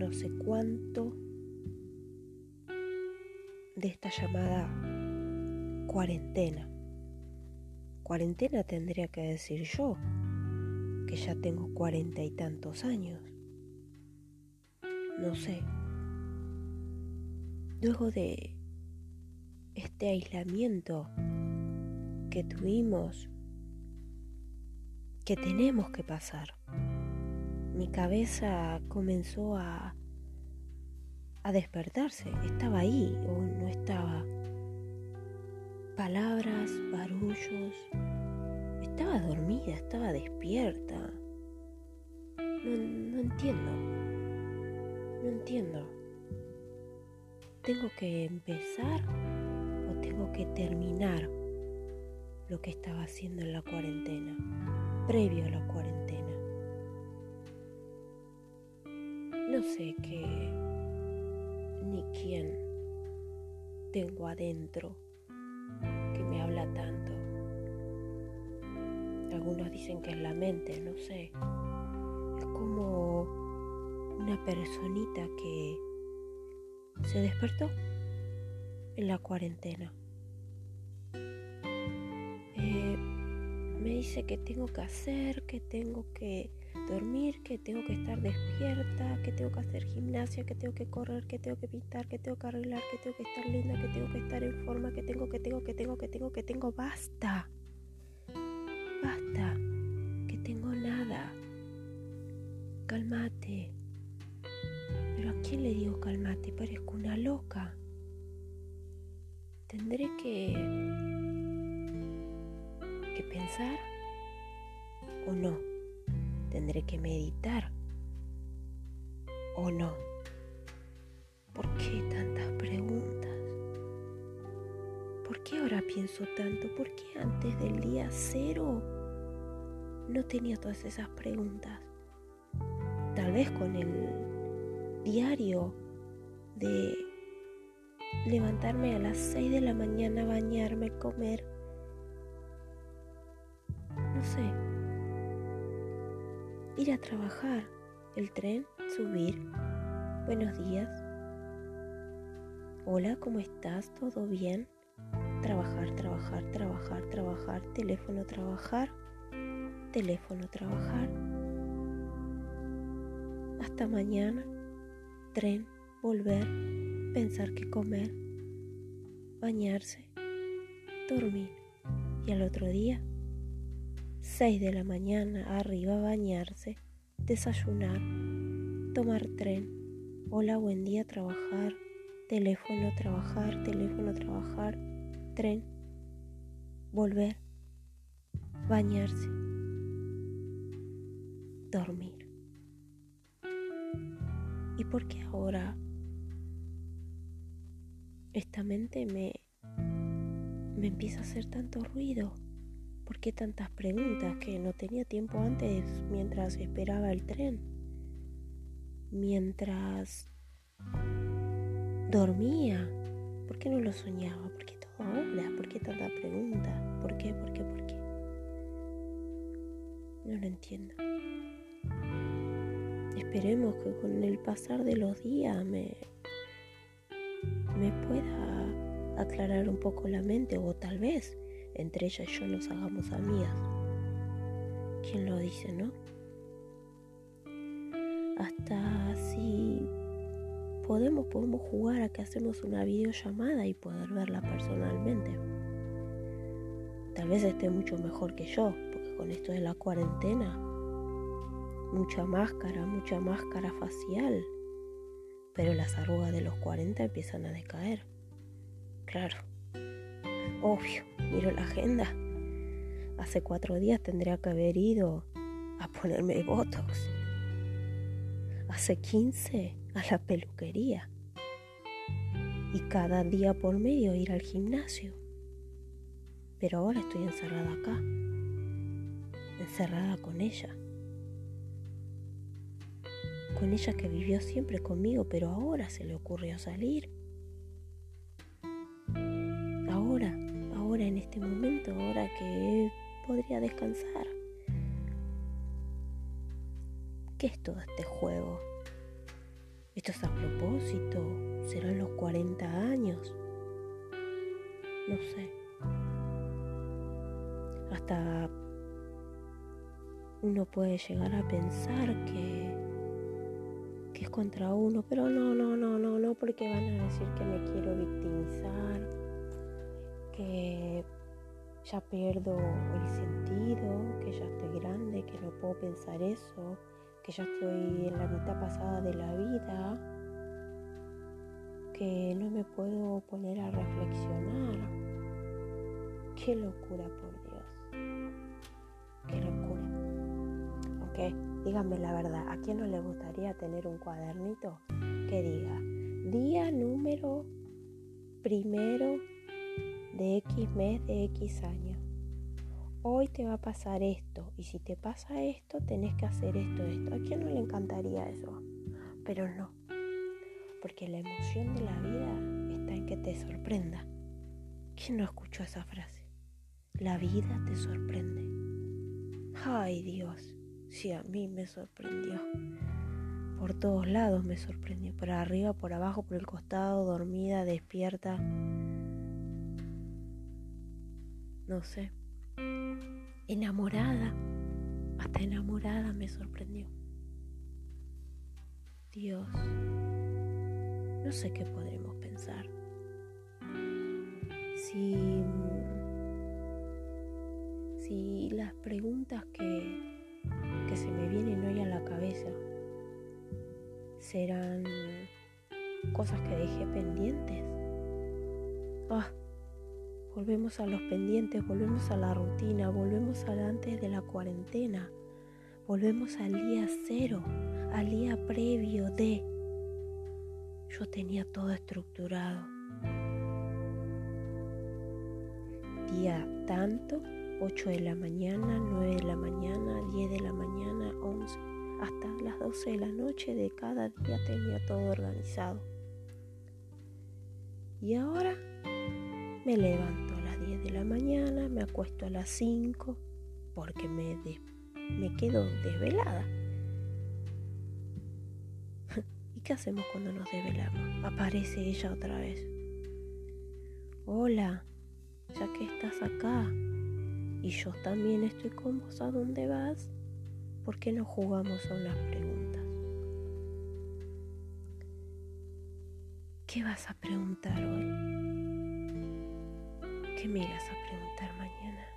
no sé cuánto de esta llamada cuarentena. Cuarentena tendría que decir yo, que ya tengo cuarenta y tantos años. No sé. Luego de este aislamiento que tuvimos, que tenemos que pasar, mi cabeza comenzó a, a despertarse. Estaba ahí o no estaba. Palabras, barullos. Estaba dormida, estaba despierta. No, no entiendo. No entiendo. ¿Tengo que empezar o tengo que terminar lo que estaba haciendo en la cuarentena, previo a la cuarentena? No sé qué quién tengo adentro que me habla tanto. Algunos dicen que es la mente, no sé. Es como una personita que se despertó en la cuarentena. Eh, me dice que tengo que hacer, que tengo que dormir, que tengo que estar despierta, que tengo que hacer gimnasia, que tengo que correr, que tengo que pintar, que tengo que arreglar, que tengo que estar linda, que tengo que estar en forma, que tengo, que tengo, que tengo, que tengo, que tengo, basta. Basta, que tengo nada. Calmate. Pero ¿a quién le digo calmate? Parezco una loca. Tendré que que pensar o no. Tendré que meditar o no. ¿Por qué tantas preguntas? ¿Por qué ahora pienso tanto? ¿Por qué antes del día cero no tenía todas esas preguntas? Tal vez con el diario de levantarme a las 6 de la mañana, bañarme, comer. No sé. Ir a trabajar, el tren, subir. Buenos días. Hola, ¿cómo estás? ¿Todo bien? Trabajar, trabajar, trabajar, trabajar, teléfono, trabajar, teléfono, trabajar. Hasta mañana, tren, volver, pensar que comer, bañarse, dormir. Y al otro día, 6 de la mañana, arriba, bañarse, desayunar, tomar tren. Hola, buen día, trabajar, teléfono, trabajar, teléfono, trabajar, tren, volver, bañarse, dormir. ¿Y por qué ahora esta mente me, me empieza a hacer tanto ruido? ¿Por qué tantas preguntas que no tenía tiempo antes mientras esperaba el tren? Mientras dormía. ¿Por qué no lo soñaba? ¿Por qué todo ahora? ¿Por qué tanta pregunta? ¿Por qué? ¿Por qué? ¿Por qué? No lo entiendo. Esperemos que con el pasar de los días me, me pueda aclarar un poco la mente o tal vez entre ella y yo nos hagamos amigas. ¿Quién lo dice, no? Hasta si podemos, podemos jugar a que hacemos una videollamada y poder verla personalmente. Tal vez esté mucho mejor que yo, porque con esto de la cuarentena, mucha máscara, mucha máscara facial, pero las arrugas de los 40 empiezan a decaer. Claro, obvio, miro la agenda. Hace cuatro días tendría que haber ido a ponerme Botox. Hace 15 a la peluquería. Y cada día por medio ir al gimnasio. Pero ahora estoy encerrada acá. Encerrada con ella. Con ella que vivió siempre conmigo, pero ahora se le ocurrió salir. Que podría descansar. ¿Qué es todo este juego? Esto es a propósito, serán los 40 años. No sé. Hasta uno puede llegar a pensar que, que es contra uno, pero no, no, no, no, no, porque van a decir que me quiero victimizar, que ya pierdo el sentido, que ya estoy grande, que no puedo pensar eso, que ya estoy en la mitad pasada de la vida, que no me puedo poner a reflexionar. Qué locura, por Dios. Qué locura. Ok, díganme la verdad, ¿a quién no le gustaría tener un cuadernito que diga día número primero de X mes de X año? hoy te va a pasar esto y si te pasa esto tenés que hacer esto, esto. ¿A quién no le encantaría eso? Pero no, porque la emoción de la vida está en que te sorprenda. ¿Quién no escuchó esa frase? La vida te sorprende. Ay Dios, si a mí me sorprendió. Por todos lados me sorprendió, por arriba, por abajo, por el costado, dormida, despierta. No sé, enamorada, hasta enamorada me sorprendió. Dios, no sé qué podremos pensar. Si, si las preguntas que, que se me vienen hoy a la cabeza serán cosas que dejé pendientes. Ah, Volvemos a los pendientes, volvemos a la rutina, volvemos al antes de la cuarentena, volvemos al día cero, al día previo de... Yo tenía todo estructurado. Día tanto, 8 de la mañana, 9 de la mañana, 10 de la mañana, 11, hasta las 12 de la noche de cada día tenía todo organizado. Y ahora me levanto 10 de la mañana, me acuesto a las 5 porque me, me quedo desvelada. ¿Y qué hacemos cuando nos desvelamos? Aparece ella otra vez. Hola, ya que estás acá y yo también estoy con vos, ¿a dónde vas? ¿Por qué no jugamos a unas preguntas? ¿Qué vas a preguntar hoy? que me irás a preguntar mañana.